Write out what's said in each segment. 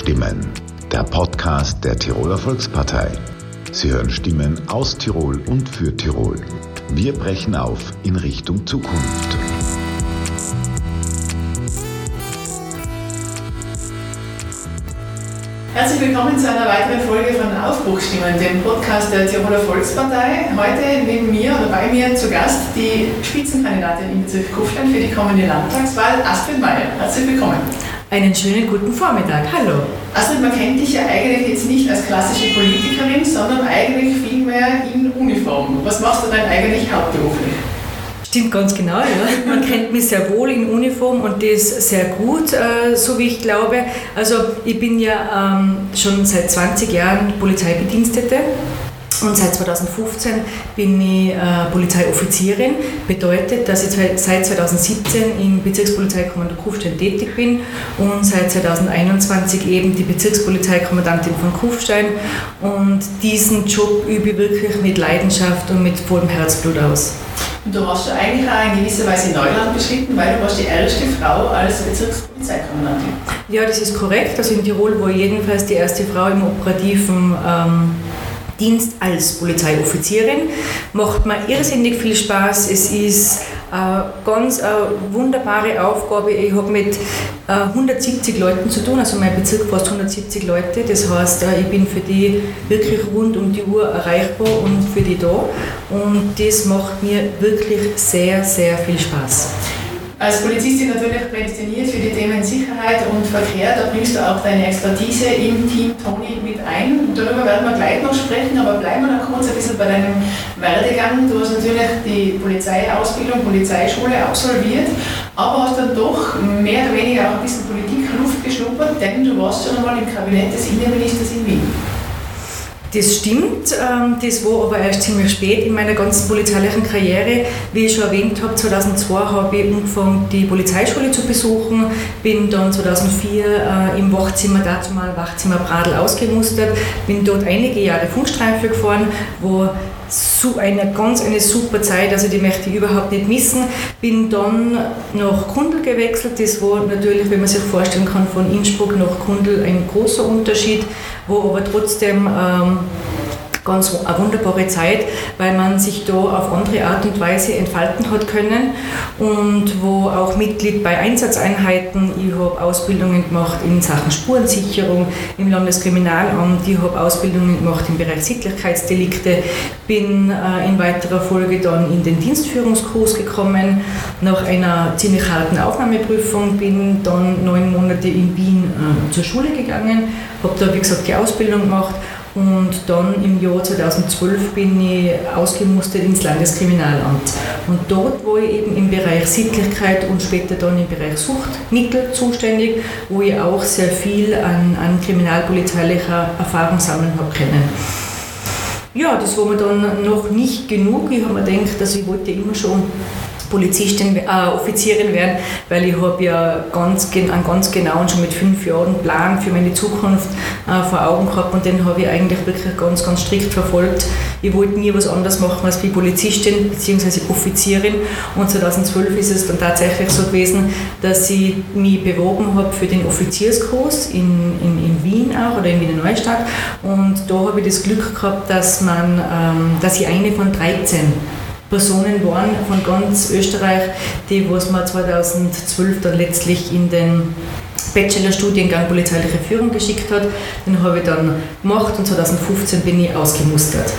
Aufbruchstimmen, der Podcast der Tiroler Volkspartei. Sie hören Stimmen aus Tirol und für Tirol. Wir brechen auf in Richtung Zukunft. Herzlich willkommen zu einer weiteren Folge von Aufbruchstimmen, dem Podcast der Tiroler Volkspartei. Heute neben mir oder bei mir zu Gast die Spitzenkandidatin im Bezirk Kufstein für die kommende Landtagswahl, Astrid Meyer. Herzlich willkommen. Einen schönen guten Vormittag. Hallo. Astrid, man kennt dich ja eigentlich jetzt nicht als klassische Politikerin, sondern eigentlich vielmehr in Uniform. Was machst du denn eigentlich hauptberuflich? Stimmt ganz genau, ja. Man kennt mich sehr wohl in Uniform und das sehr gut, äh, so wie ich glaube. Also ich bin ja ähm, schon seit 20 Jahren Polizeibedienstete und seit 2015 bin ich äh, Polizeioffizierin. Bedeutet, dass ich seit 2017 im Bezirkspolizeikommando Kufstein tätig bin und seit 2021 eben die Bezirkspolizeikommandantin von Kufstein. Und diesen Job übe ich wirklich mit Leidenschaft und mit vollem Herzblut aus. Und du hast ja eigentlich auch in gewisser Weise Neuland beschritten, weil du warst die erste Frau als Bezirkspolizeikommandantin. Ja, das ist korrekt. Also in Tirol war jedenfalls die erste Frau im operativen ähm, Dienst als Polizeioffizierin. Macht mir irrsinnig viel Spaß. Es ist eine äh, ganz eine äh, wunderbare Aufgabe. Ich habe mit 170 äh, Leuten zu tun, also mein Bezirk fast 170 Leute. Das heißt, ich bin für die wirklich rund um die Uhr erreichbar und für die da. Und das macht mir wirklich sehr, sehr viel Spaß. Als Polizistin natürlich prädestiniert für die Themen Sicherheit und Verkehr. Da bringst du auch deine Expertise im Team Toni mit ein. Darüber werden wir gleich noch sprechen, aber bleiben wir noch kurz ein bisschen bei deinem Werdegang. Du hast natürlich die Polizeiausbildung, Polizeischule absolviert, aber hast dann doch mehr oder weniger auch ein bisschen Politikluft geschnuppert, denn du warst schon einmal im Kabinett des Innenministers in Wien. Das stimmt, ähm, das war aber erst ziemlich spät in meiner ganzen polizeilichen Karriere. Wie ich schon erwähnt habe, 2002 habe ich angefangen, die Polizeischule zu besuchen, bin dann 2004 äh, im Wachzimmer, dazu mal Wachzimmer Bradl ausgemustert, bin dort einige Jahre Funkstreife gefahren, wo eine ganz eine super Zeit, also die möchte ich überhaupt nicht missen. Bin dann nach Kundl gewechselt, das war natürlich, wenn man sich vorstellen kann, von Innsbruck nach Kundl ein großer Unterschied wo aber trotzdem ähm, ganz eine wunderbare Zeit, weil man sich da auf andere Art und Weise entfalten hat können und wo auch Mitglied bei Einsatzeinheiten, ich habe Ausbildungen gemacht in Sachen Spurensicherung im Landeskriminalamt, ich habe Ausbildungen gemacht im Bereich Sittlichkeitsdelikte, bin äh, in weiterer Folge dann in den Dienstführungskurs gekommen, nach einer ziemlich harten Aufnahmeprüfung, bin dann neun Monate in Wien äh, zur Schule gegangen, habe da wie gesagt die Ausbildung gemacht und dann im Jahr 2012 bin ich ausgemustert ins Landeskriminalamt. Und dort war ich eben im Bereich Sittlichkeit und später dann im Bereich Suchtmittel zuständig, wo ich auch sehr viel an, an kriminalpolizeilicher Erfahrung sammeln habe können. Ja, das war mir dann noch nicht genug. Ich habe mir gedacht, dass ich wollte immer schon Polizistin, äh, Offizierin werden, weil ich habe ja ganz, einen ganz genauen, schon mit fünf Jahren Plan für meine Zukunft äh, vor Augen gehabt und den habe ich eigentlich wirklich ganz, ganz strikt verfolgt. Ich wollte nie was anderes machen als wie Polizistin bzw. Offizierin und 2012 ist es dann tatsächlich so gewesen, dass ich mich beworben habe für den Offizierskurs in, in, in Wien auch oder in Wiener Neustadt und da habe ich das Glück gehabt, dass, man, ähm, dass ich eine von 13 Personen waren von ganz Österreich, die was man 2012 dann letztlich in den Bachelorstudiengang polizeiliche Führung geschickt hat. Den habe ich dann gemacht und 2015 bin ich ausgemustert.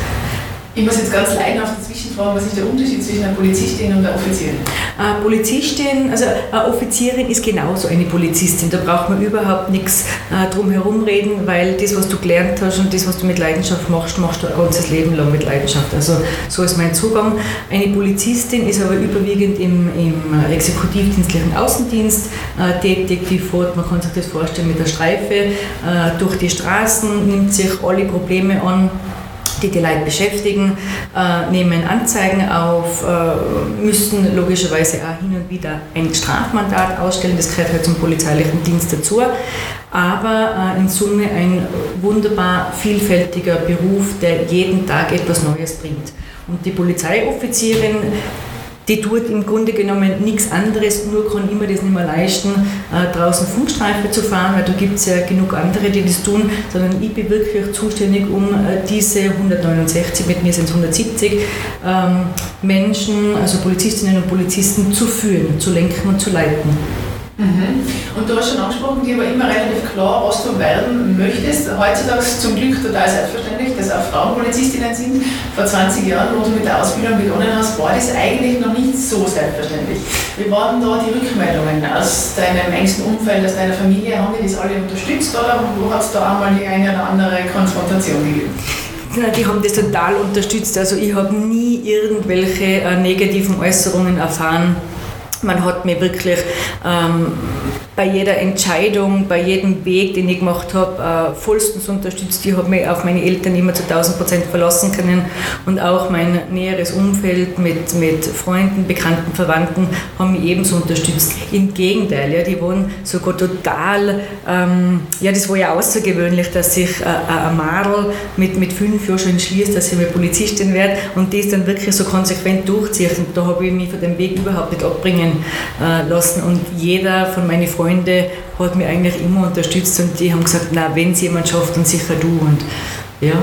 Ich muss jetzt ganz laienhaft zwischenfragen, was ist der Unterschied zwischen einer Polizistin und einer Offizierin? Eine Polizistin, also eine Offizierin ist genauso eine Polizistin. Da braucht man überhaupt nichts äh, drum herum reden, weil das, was du gelernt hast und das, was du mit Leidenschaft machst, machst du ein ganzes Leben lang mit Leidenschaft. Also so ist mein Zugang. Eine Polizistin ist aber überwiegend im, im exekutivdienstlichen Außendienst äh, tätig. Die fährt, man kann sich das vorstellen, mit der Streife äh, durch die Straßen, nimmt sich alle Probleme an die die Leute beschäftigen, äh, nehmen Anzeigen auf, äh, müssten logischerweise auch hin und wieder ein Strafmandat ausstellen, das gehört halt zum polizeilichen Dienst dazu, aber äh, in Summe ein wunderbar vielfältiger Beruf, der jeden Tag etwas Neues bringt. Und die Polizeioffizierin die tut im Grunde genommen nichts anderes, nur kann immer das nicht mehr leisten, äh, draußen Funkstreife zu fahren, weil da gibt es ja genug andere, die das tun, sondern ich bin wirklich zuständig, um äh, diese 169, mit mir sind es 170 ähm, Menschen, also Polizistinnen und Polizisten zu führen, zu lenken und zu leiten. Mhm. Und du hast schon angesprochen, dir war immer relativ klar, was du werden möchtest. Heutzutage zum Glück total selbstverständlich, dass auch Frauen Polizistinnen sind. Vor 20 Jahren, wo du mit der Ausbildung begonnen hast, war das eigentlich noch nicht so selbstverständlich. Wie waren da die Rückmeldungen aus deinem engsten Umfeld, aus deiner Familie? Haben die das alle unterstützt oder hat es da auch mal die eine oder andere Konfrontation gegeben? Die haben das total unterstützt. Also ich habe nie irgendwelche äh, negativen Äußerungen erfahren man hat mir wirklich ähm, bei jeder Entscheidung, bei jedem Weg, den ich gemacht habe, äh, vollstens unterstützt. Ich habe mich auf meine Eltern immer zu 1000 Prozent verlassen können und auch mein näheres Umfeld mit, mit Freunden, Bekannten, Verwandten haben mich ebenso unterstützt. Im Gegenteil, ja, die waren sogar total, ähm, ja, das war ja außergewöhnlich, dass sich äh, ein Madel mit, mit fünf Jahren schon entschließt, dass ich mal Polizistin werde und das dann wirklich so konsequent durchzieht. Und da habe ich mich von dem Weg überhaupt nicht abbringen äh, lassen und jeder von meinen Freunden Freunde hat mich eigentlich immer unterstützt und die haben gesagt, na, wenn es jemand schafft, dann sicher du. Und ja,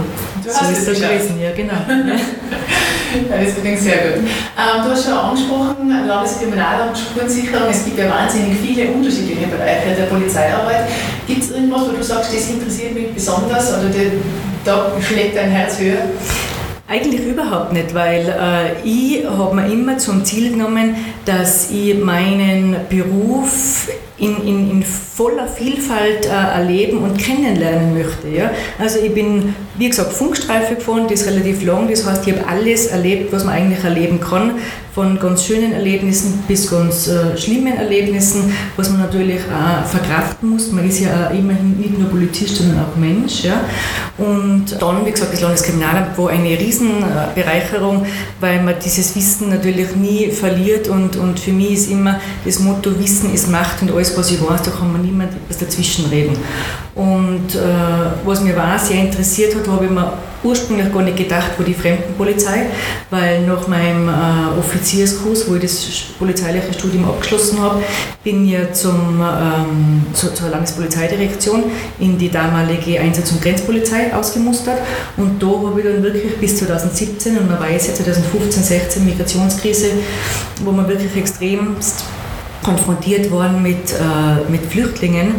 du so ist es gewesen, ja genau. ja, das klingt sehr gut. Ähm, du hast schon angesprochen, Landeskriminalamt, Spurensicherung, es gibt ja wahnsinnig viele unterschiedliche Bereiche der Polizeiarbeit. Gibt es irgendwas, wo du sagst, das interessiert mich besonders oder die, da schlägt dein Herz höher? Eigentlich überhaupt nicht, weil äh, ich habe mir immer zum Ziel genommen, dass ich meinen Beruf in, in, in voller Vielfalt äh, erleben und kennenlernen möchte. Ja? Also ich bin, wie gesagt, Funkstreife gefahren, die ist relativ lang, das heißt, ich habe alles erlebt, was man eigentlich erleben kann, von ganz schönen Erlebnissen bis ganz äh, schlimmen Erlebnissen, was man natürlich auch verkraften muss. Man ist ja auch immerhin nicht nur Polizist, sondern auch Mensch. Ja? Und dann, wie gesagt, das Landeskriminalamt war eine Riesenbereicherung, weil man dieses Wissen natürlich nie verliert und, und für mich ist immer das Motto, Wissen ist Macht und alles was ich weiß, da kann mir niemand etwas dazwischen reden. Und äh, was mir war, sehr interessiert hat, habe ich mir ursprünglich gar nicht gedacht, war die Fremdenpolizei, weil nach meinem äh, Offizierskurs, wo ich das polizeiliche Studium abgeschlossen habe, bin ich zum, ähm, zur, zur Landespolizeidirektion in die damalige Einsatz- und Grenzpolizei ausgemustert. Und da habe ich dann wirklich bis 2017 und man weiß ja 2015, 16 Migrationskrise, wo man wirklich extremst konfrontiert worden mit, äh, mit Flüchtlingen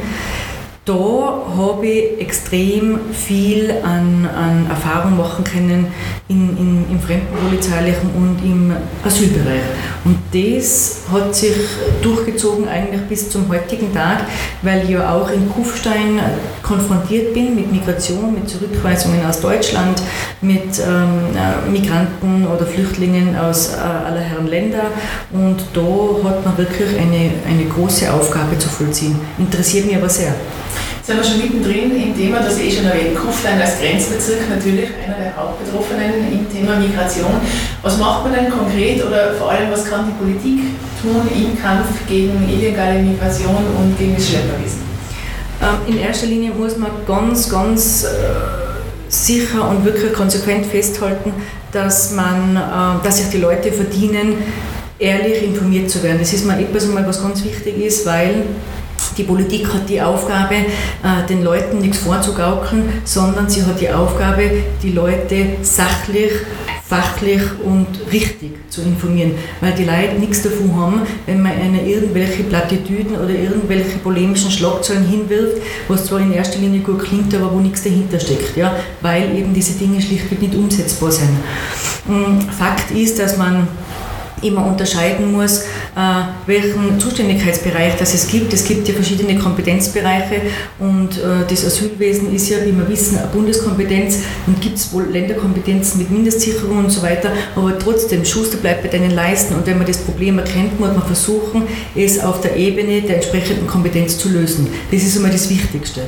da habe ich extrem viel an, an Erfahrung machen können in, in, im fremdenpolizeilichen und im Asylbereich. Und das hat sich durchgezogen eigentlich bis zum heutigen Tag, weil ich ja auch in Kufstein konfrontiert bin mit Migration, mit Zurückweisungen aus Deutschland, mit ähm, äh, Migranten oder Flüchtlingen aus äh, aller Herren Länder. Und da hat man wirklich eine, eine große Aufgabe zu vollziehen. Interessiert mich aber sehr sind wir schon mittendrin im Thema, das ich eh schon erwähnt, Kufstein als Grenzbezirk natürlich einer der Hauptbetroffenen im Thema Migration. Was macht man denn konkret oder vor allem was kann die Politik tun im Kampf gegen illegale Migration und gegen das Schlepperwesen? Ähm, in erster Linie muss man ganz, ganz äh, sicher und wirklich konsequent festhalten, dass, man, äh, dass sich die Leute verdienen, ehrlich informiert zu werden. Das ist mal etwas, was ganz wichtig ist, weil die Politik hat die Aufgabe, äh, den Leuten nichts vorzugaukeln, sondern sie hat die Aufgabe, die Leute sachlich, fachlich und richtig zu informieren, weil die Leute nichts davon haben, wenn man ihnen irgendwelche Plattitüden oder irgendwelche polemischen Schlagzeilen hinwirft, was zwar in erster Linie gut klingt, aber wo nichts dahinter steckt, ja, weil eben diese Dinge schlichtweg nicht umsetzbar sind. Mm, Fakt ist, dass man immer unterscheiden muss, welchen Zuständigkeitsbereich das es gibt. Es gibt ja verschiedene Kompetenzbereiche und äh, das Asylwesen ist ja, wie wir wissen, eine Bundeskompetenz. Dann gibt es wohl Länderkompetenzen mit Mindestsicherung und so weiter, aber trotzdem, Schuster bleibt bei deinen Leisten und wenn man das Problem erkennt, muss man versuchen, es auf der Ebene der entsprechenden Kompetenz zu lösen. Das ist immer das Wichtigste.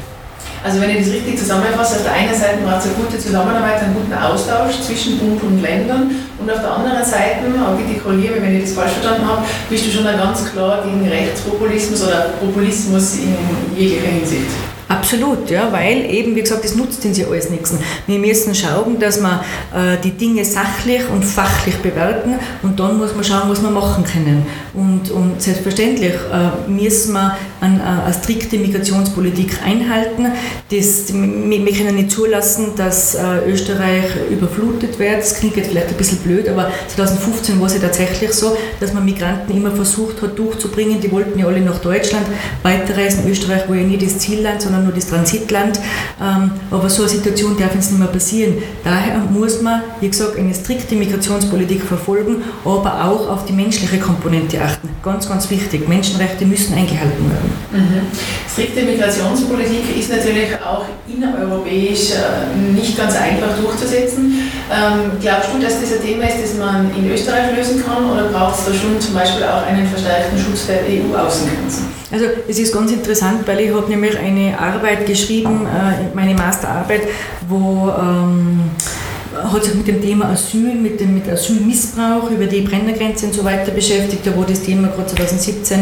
Also wenn ich das richtig zusammenfasse, auf der einen Seite braucht es eine gute Zusammenarbeit, einen guten Austausch zwischen Bund und Ländern und auf der anderen Seite, bitte korrigiere wenn ich das falsch verstanden habe, bist du schon ganz klar gegen Rechtspopulismus oder Populismus in jeglicher Hinsicht. Absolut, ja, weil eben, wie gesagt, das nutzt uns ja alles nichts. Wir müssen schauen, dass wir äh, die Dinge sachlich und fachlich bewerten und dann muss man schauen, was wir machen können. Und, und selbstverständlich äh, müssen wir an, äh, eine strikte Migrationspolitik einhalten. Das, wir, wir können nicht zulassen, dass äh, Österreich überflutet wird. Das klingt jetzt vielleicht ein bisschen blöd, aber 2015 war es ja tatsächlich so, dass man Migranten immer versucht hat durchzubringen. Die wollten ja alle nach Deutschland weiterreisen. Österreich war ja nie das Zielland, sondern nur das Transitland. Ähm, aber so eine Situation darf uns nicht mehr passieren. Daher muss man, wie gesagt, eine strikte Migrationspolitik verfolgen, aber auch auf die menschliche Komponente achten. Ganz, ganz wichtig. Menschenrechte müssen eingehalten werden. Mhm. Strikte Migrationspolitik ist natürlich auch innereuropäisch äh, nicht ganz einfach durchzusetzen. Ähm, glaubst du, dass das ein Thema ist, das man in Österreich lösen kann oder braucht es da schon zum Beispiel auch einen verstärkten Schutz der EU-Außengrenzen? Also es ist ganz interessant, weil ich habe nämlich eine Arbeit geschrieben, äh, meine Masterarbeit, wo ähm, hat sich mit dem Thema Asyl, mit dem mit Asylmissbrauch über die Brennergrenze und so weiter beschäftigt. Da war das Thema gerade 2017,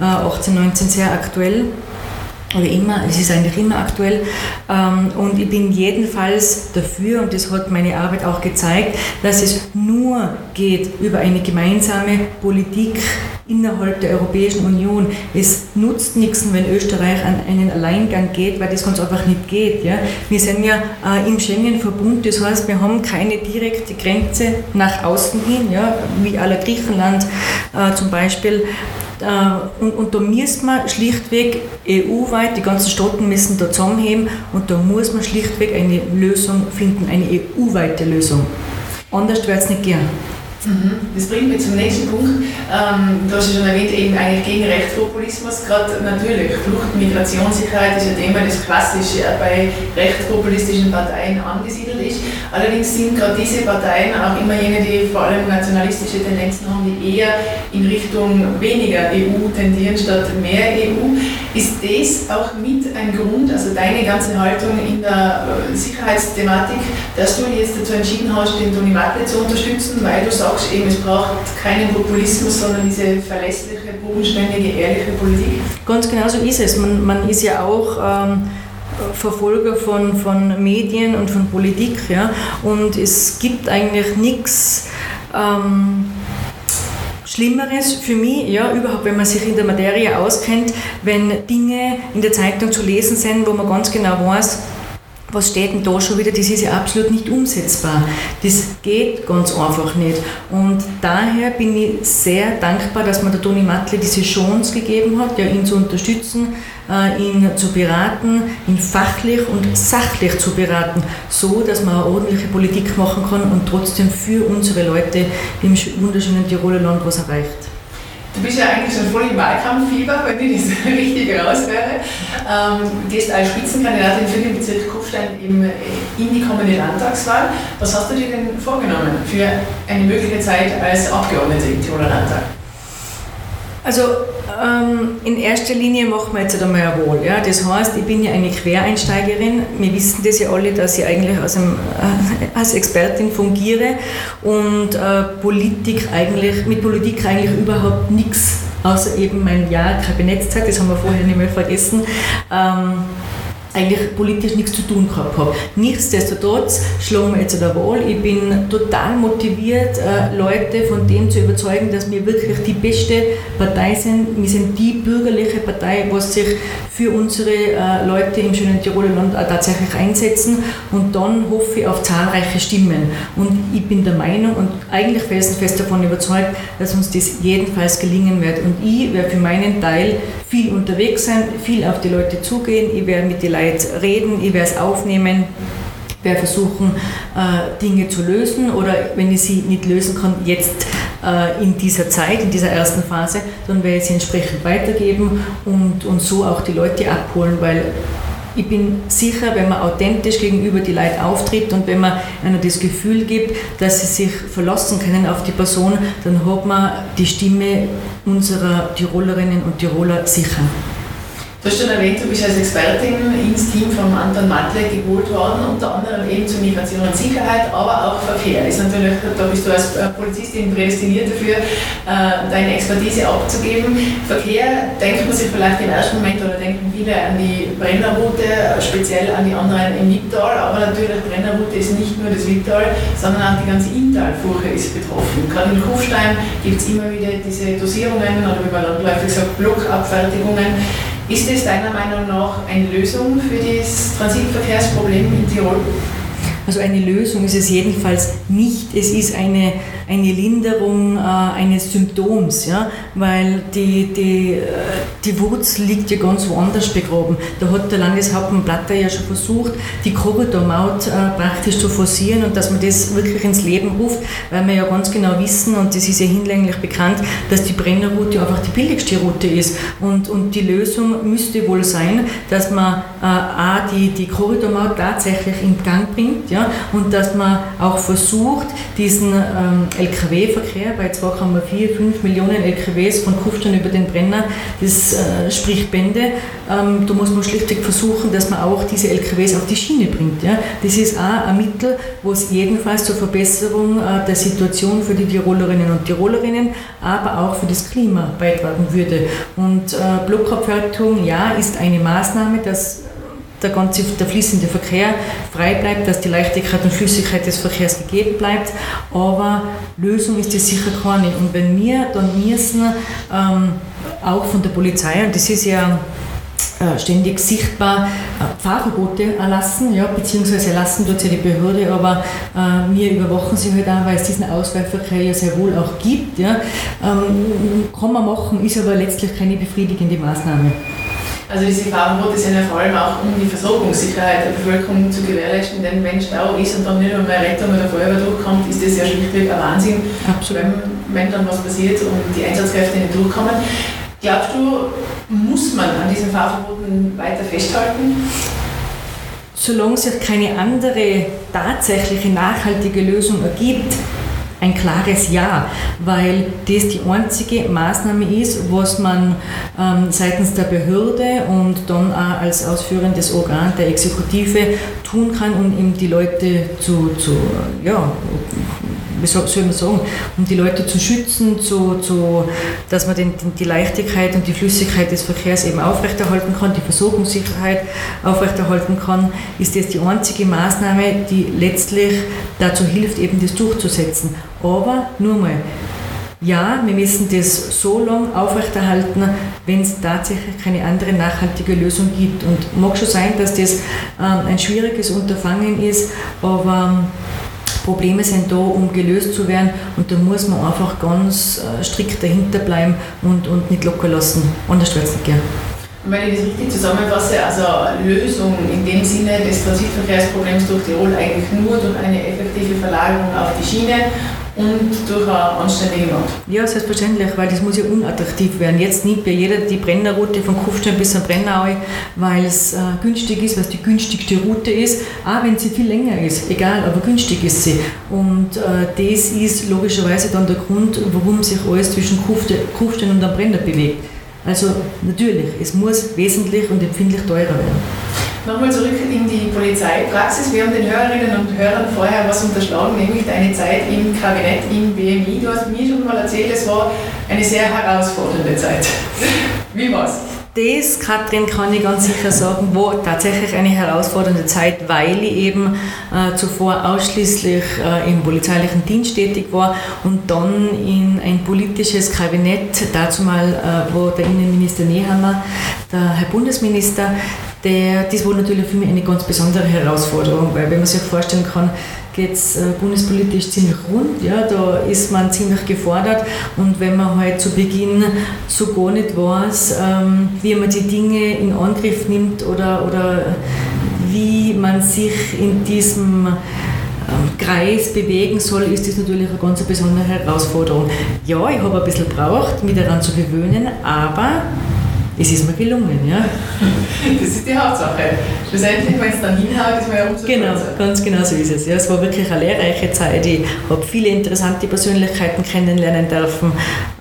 äh, 18, 19 sehr aktuell oder immer, es ist eigentlich immer aktuell. Ähm, und ich bin jedenfalls dafür, und das hat meine Arbeit auch gezeigt, dass es nur geht über eine gemeinsame Politik innerhalb der Europäischen Union. Es nutzt nichts, wenn Österreich an einen Alleingang geht, weil das ganz einfach nicht geht. Ja? Wir sind ja äh, im Schengen-Verbund, das heißt, wir haben keine direkte Grenze nach außen hin, ja? wie aller Griechenland äh, zum Beispiel. Äh, und, und da müssen wir schlichtweg EU-weit, die ganzen Staaten müssen da zusammenheben und da muss man schlichtweg eine Lösung finden, eine EU-weite Lösung. Anders wird es nicht gehen. Das bringt mich zum nächsten Punkt. Ähm, du hast ja schon erwähnt, eben eigentlich gegen Rechtspopulismus. Gerade natürlich, Flucht, Migration, Sicherheit ist ein Thema, das klassisch bei rechtspopulistischen Parteien angesiedelt ist. Allerdings sind gerade diese Parteien auch immer jene, die vor allem nationalistische Tendenzen haben, die eher in Richtung weniger EU tendieren statt mehr EU. Ist das auch mit ein Grund, also deine ganze Haltung in der äh, Sicherheitsthematik, dass du jetzt dazu entschieden hast, den Toni Matle zu unterstützen, weil du sagst, sagst eben, es braucht keinen Populismus, sondern diese verlässliche, bodenständige, ehrliche Politik. Ganz genau so ist es. Man, man ist ja auch ähm, Verfolger von, von Medien und von Politik. Ja? Und es gibt eigentlich nichts. Ähm, Schlimmeres für mich, ja, überhaupt, wenn man sich in der Materie auskennt, wenn Dinge in der Zeitung zu lesen sind, wo man ganz genau weiß, was steht denn da schon wieder, das ist ja absolut nicht umsetzbar. Das geht ganz einfach nicht. Und daher bin ich sehr dankbar, dass man der Toni Matle diese Chance gegeben hat, ja, ihn zu unterstützen, äh, ihn zu beraten, ihn fachlich und sachlich zu beraten, so dass man eine ordentliche Politik machen kann und trotzdem für unsere Leute im wunderschönen Tiroler Land was erreicht. Du bist ja eigentlich schon voll im Wahlkampffieber, wenn ich das richtig raushöre. Ähm, gehst als Spitzenkandidatin für den Bezirk Kufstein in die kommende Landtagswahl. Was hast du dir denn vorgenommen für eine mögliche Zeit als Abgeordnete im Tiroler Landtag? Also ähm, in erster Linie machen wir jetzt einmal ein Wahl. Ja? Das heißt, ich bin ja eine Quereinsteigerin. Wir wissen das ja alle, dass ich eigentlich als, einem, äh, als Expertin fungiere und äh, Politik eigentlich, mit Politik eigentlich überhaupt nichts, außer eben mein Jahr Kabinettszeit, das haben wir vorher nicht mehr vergessen. Ähm, eigentlich politisch nichts zu tun gehabt habe. Nichtsdestotrotz schlagen wir jetzt an der Wahl. Ich bin total motiviert, äh, Leute von dem zu überzeugen, dass wir wirklich die beste Partei sind. Wir sind die bürgerliche Partei, was sich für unsere äh, Leute im schönen Tiroler Land auch tatsächlich einsetzen. Und dann hoffe ich auf zahlreiche Stimmen. Und ich bin der Meinung und eigentlich felsenfest davon überzeugt, dass uns das jedenfalls gelingen wird. Und ich werde für meinen Teil viel unterwegs sein, viel auf die Leute zugehen. Ich werde mit den Leuten reden, ich werde es aufnehmen werde versuchen, äh, Dinge zu lösen oder wenn ich sie nicht lösen kann, jetzt äh, in dieser Zeit, in dieser ersten Phase, dann werde ich sie entsprechend weitergeben und, und so auch die Leute abholen, weil ich bin sicher, wenn man authentisch gegenüber die Leute auftritt und wenn man ihnen das Gefühl gibt, dass sie sich verlassen können auf die Person, dann hat man die Stimme unserer Tirolerinnen und Tiroler sicher. Du hast schon erwähnt, du bist als Expertin ins Team von Anton Matle geholt worden, unter anderem eben zur Migration und Sicherheit, aber auch Verkehr. Ist natürlich, da bist du als äh, Polizistin prädestiniert dafür, äh, deine Expertise abzugeben. Verkehr denkt man sich vielleicht im ersten Moment oder denken viele an die Brennerroute, speziell an die anderen im Wipptal, aber natürlich Brennerroute ist nicht nur das Wipptal, sondern auch die ganze Inntalfurche ist betroffen. Gerade in Kufstein gibt es immer wieder diese Dosierungen oder wie man landläufig sagt, Blockabfertigungen ist es deiner Meinung nach eine Lösung für das Transitverkehrsproblem in Tirol? Also eine Lösung ist es jedenfalls nicht. Es ist eine, eine Linderung äh, eines Symptoms, ja? weil die, die, äh, die Wurzel liegt ja ganz woanders begraben. Da hat der Landeshauptmann Blatter ja schon versucht, die Korridormaut äh, praktisch zu forcieren und dass man das wirklich ins Leben ruft, weil wir ja ganz genau wissen, und das ist ja hinlänglich bekannt, dass die Brennerroute einfach die billigste Route ist. Und, und die Lösung müsste wohl sein, dass man äh, A, die, die Korridormaut tatsächlich in Gang bringt, ja, und dass man auch versucht, diesen ähm, Lkw-Verkehr bei 2,45 Millionen Lkws von Kufstein über den Brenner, das äh, spricht Bände. Ähm, da muss man schlichtweg versuchen, dass man auch diese LKWs auf die Schiene bringt. Ja. Das ist auch ein Mittel, wo es jedenfalls zur Verbesserung äh, der Situation für die Tirolerinnen und Tirolerinnen, aber auch für das Klima beitragen würde. Und äh, Blockabfertigung, ja, ist eine Maßnahme, dass der ganze der fließende Verkehr frei bleibt, dass die Leichtigkeit und Flüssigkeit des Verkehrs gegeben bleibt. Aber Lösung ist das sicher keine. Und wenn wir dann müssen, ähm, auch von der Polizei, und das ist ja äh, ständig sichtbar äh, Fahrverbote erlassen, ja, beziehungsweise erlassen dort ja die Behörde, aber äh, wir überwachen sie halt auch, weil es diesen Ausweichverkehr ja sehr wohl auch gibt. Ja. Ähm, kann man machen, ist aber letztlich keine befriedigende Maßnahme. Also diese Fahrverbote sind ja vor allem auch, um die Versorgungssicherheit der Bevölkerung zu gewährleisten, denn wenn Stau ist und dann nicht mehr Rettung oder Feuerwehr durchkommt, ist das ja schlichtweg ein Wahnsinn, Wenn, wenn dann was passiert und die Einsatzkräfte nicht durchkommen. Glaubst du, muss man an diesen Fahrverboten weiter festhalten? Solange sich keine andere tatsächliche nachhaltige Lösung ergibt, ein klares Ja, weil das die einzige Maßnahme ist, was man ähm, seitens der Behörde und dann auch als ausführendes Organ der Exekutive tun kann, um eben die Leute zu, zu ja, wie soll, man sagen, um die Leute zu schützen, zu, zu, dass man den, die Leichtigkeit und die Flüssigkeit des Verkehrs eben aufrechterhalten kann, die Versorgungssicherheit aufrechterhalten kann, ist das die einzige Maßnahme, die letztlich dazu hilft, eben das durchzusetzen. Aber nur mal, ja, wir müssen das so lange aufrechterhalten, wenn es tatsächlich keine andere nachhaltige Lösung gibt. Und mag schon sein, dass das ähm, ein schwieriges Unterfangen ist, aber Probleme sind da, um gelöst zu werden und da muss man einfach ganz äh, strikt dahinter bleiben und, und nicht locker lassen. Anders wird es nicht gehen. wenn ich das richtig zusammenfasse, also Lösung in dem Sinne des Transitverkehrsproblems durch Tirol eigentlich nur durch eine effektive Verlagerung auf die Schiene und durch eine anständige Not. Ja, selbstverständlich, weil das muss ja unattraktiv werden. Jetzt nimmt ja jeder die Brennerroute von Kufstein bis zum Brennau, weil es äh, günstig ist, weil es die günstigste Route ist, auch wenn sie viel länger ist, egal, aber günstig ist sie. Und äh, das ist logischerweise dann der Grund, warum sich alles zwischen Kufstein und dem Brenner bewegt. Also natürlich, es muss wesentlich und empfindlich teurer werden. Nochmal zurück in die Polizeipraxis. Wir haben den Hörerinnen und Hörern vorher was unterschlagen, nämlich deine Zeit im Kabinett im BMI. Du hast mir schon mal erzählt, es war eine sehr herausfordernde Zeit. Wie war's? Das, Katrin, kann ich ganz sicher sagen, war tatsächlich eine herausfordernde Zeit, weil ich eben äh, zuvor ausschließlich äh, im polizeilichen Dienst tätig war und dann in ein politisches Kabinett, dazu mal äh, war der Innenminister Nehammer, der Herr Bundesminister, der, das war natürlich für mich eine ganz besondere Herausforderung, weil wenn man sich vorstellen kann, geht es äh, bundespolitisch ziemlich rund, ja, da ist man ziemlich gefordert und wenn man halt zu Beginn so gar nicht weiß, ähm, wie man die Dinge in Angriff nimmt oder, oder wie man sich in diesem ähm, Kreis bewegen soll, ist das natürlich eine ganz besondere Herausforderung. Ja, ich habe ein bisschen gebraucht, mich daran zu gewöhnen, aber es ist mir gelungen. Ja. Das ist die Hauptsache. Schlussendlich, wenn es dann hinhaut, ist man ja umso Genau, stolzer. ganz genau so ist es. Ja, es war wirklich eine lehrreiche Zeit. Ich habe viele interessante Persönlichkeiten kennenlernen dürfen.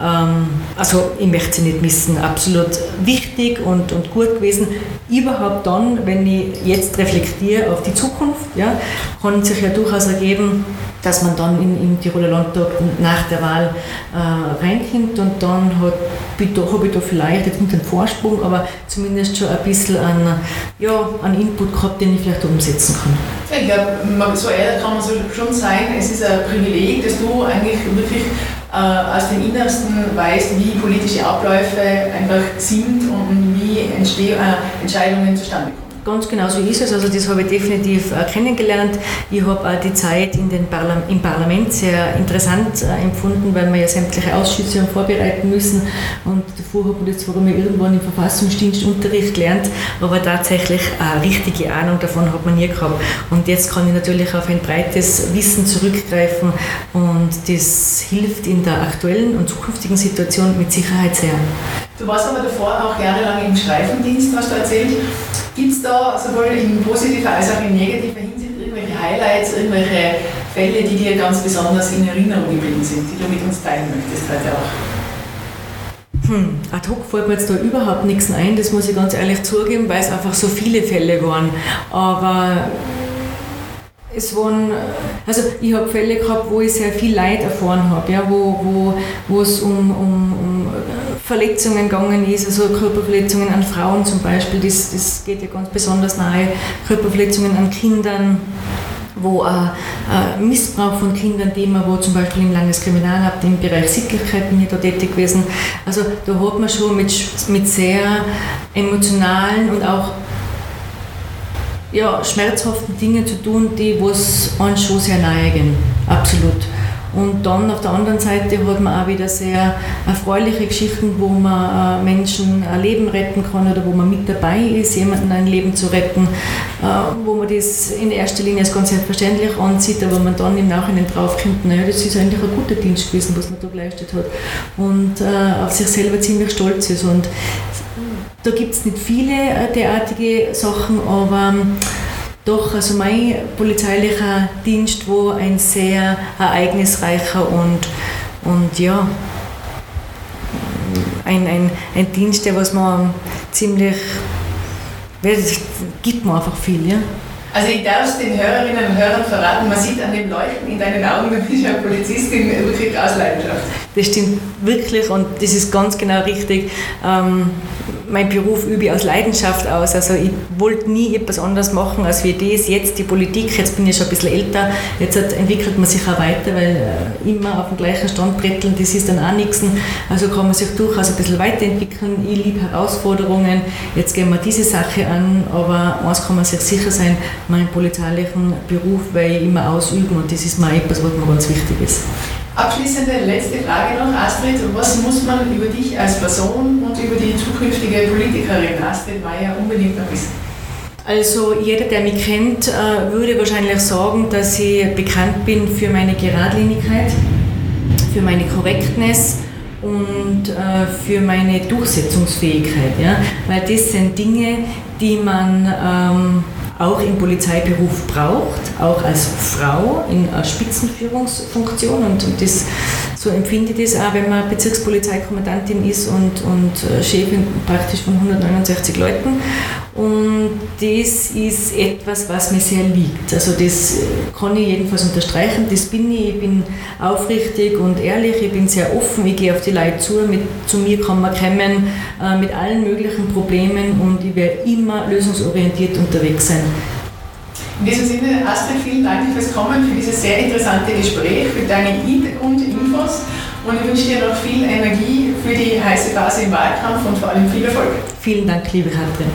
Ähm, also ich möchte sie nicht missen. Absolut wichtig und, und gut gewesen. Überhaupt dann, wenn ich jetzt reflektiere auf die Zukunft, ja, kann sich ja durchaus ergeben, dass man dann in, im Tiroler Landtag nach der Wahl äh, reinkommt und dann habe ich da vielleicht jetzt nicht einen Vorsprung, aber zumindest schon ein bisschen an, ja, an Input gehabt, den ich vielleicht umsetzen kann. Ich glaube, so ehrlich kann man so schon sein, es ist ein Privileg, dass du eigentlich wirklich äh, aus dem Innersten weißt, wie politische Abläufe einfach sind und wie Entsteh äh, Entscheidungen zustande kommen. Ganz genau so ist es. Also das habe ich definitiv äh, kennengelernt. Ich habe auch die Zeit in den Parlam im Parlament sehr interessant äh, empfunden, weil wir ja sämtliche Ausschüsse haben vorbereiten müssen. Und davor habe ich zwar mal irgendwann im Verfassungsdienstunterricht gelernt, aber tatsächlich eine richtige Ahnung davon hat man nie gehabt. Und jetzt kann ich natürlich auf ein breites Wissen zurückgreifen und das hilft in der aktuellen und zukünftigen Situation mit Sicherheit sehr. Du warst aber davor auch jahrelang im Streifendienst, hast du erzählt. Gibt es da sowohl in positiver als auch in negativer Hinsicht irgendwelche Highlights, irgendwelche Fälle, die dir ganz besonders in Erinnerung geblieben sind, die du mit uns teilen möchtest heute auch? Hm, ad hoc fällt mir jetzt da überhaupt nichts ein, das muss ich ganz ehrlich zugeben, weil es einfach so viele Fälle waren. Aber es waren, also ich habe Fälle gehabt, wo ich sehr viel Leid erfahren habe, ja, wo, wo, wo es um, um, um Verletzungen gegangen ist, also Körperverletzungen an Frauen zum Beispiel, das, das geht ja ganz besonders nahe, Körperverletzungen an Kindern, wo ein äh, Missbrauch von Kindern Thema war, zum Beispiel im Landeskriminalamt im Bereich Sittlichkeit bin ich da tätig gewesen. Also da hat man schon mit, mit sehr emotionalen und auch ja, schmerzhaften Dingen zu tun, die uns schon sehr nahe gehen. Absolut. Und dann auf der anderen Seite hat man auch wieder sehr erfreuliche Geschichten, wo man äh, Menschen ein Leben retten kann oder wo man mit dabei ist, jemanden ein Leben zu retten, äh, wo man das in erster Linie als ganz selbstverständlich ansieht, aber man dann im Nachhinein draufkommt, naja, das ist eigentlich ein guter Dienst gewesen, was man da geleistet hat. Und äh, auf sich selber ziemlich stolz ist. Und da gibt es nicht viele derartige Sachen, aber doch, also mein polizeilicher Dienst war ein sehr ereignisreicher und, und ja, ein, ein, ein Dienst, der was man ziemlich, das gibt mir einfach viel, ja. Also ich darf es den Hörerinnen und Hörern verraten, man sieht an dem Leuchten in deinen Augen, du bist ja Polizistin wirklich aus Leidenschaft. Das stimmt wirklich und das ist ganz genau richtig. Ähm, mein Beruf übe ich aus Leidenschaft aus. Also ich wollte nie etwas anderes machen als wie das. Jetzt die Politik, jetzt bin ich schon ein bisschen älter, jetzt entwickelt man sich auch weiter, weil äh, immer auf dem gleichen Stand bretteln, das ist dann auch nichts. Also kann man sich durchaus ein bisschen weiterentwickeln. Ich liebe Herausforderungen. Jetzt gehen wir diese Sache an, aber eins kann man sich sicher sein, meinen polizeilichen Beruf werde ich immer ausüben und das ist mir etwas, was mir ganz wichtig ist. Abschließende letzte Frage noch, Astrid. Was muss man über dich als Person und über die zukünftige Politikerin Astrid Meyer unbedingt noch wissen? Also jeder, der mich kennt, äh, würde wahrscheinlich sagen, dass ich bekannt bin für meine Geradlinigkeit, für meine Korrektness und äh, für meine Durchsetzungsfähigkeit. Ja? Weil das sind Dinge, die man ähm, auch im Polizeiberuf braucht, auch als Frau in einer Spitzenführungsfunktion. Und, und das, so empfinde ich das auch, wenn man Bezirkspolizeikommandantin ist und, und äh, Chefin praktisch von 169 Leuten. Und das ist etwas, was mir sehr liegt. Also das kann ich jedenfalls unterstreichen. Das bin ich. Ich bin aufrichtig und ehrlich. Ich bin sehr offen. Ich gehe auf die Leute zu. Mit, zu mir kann man kommen äh, mit allen möglichen Problemen und ich werde immer lösungsorientiert unterwegs sein. In diesem Sinne, Astrid, vielen Dank fürs Kommen, für dieses sehr interessante Gespräch, für deine Hintergrundinfos und ich wünsche dir noch viel Energie für die heiße Phase im Wahlkampf und vor allem viel Erfolg. Vielen Dank, liebe Katrin.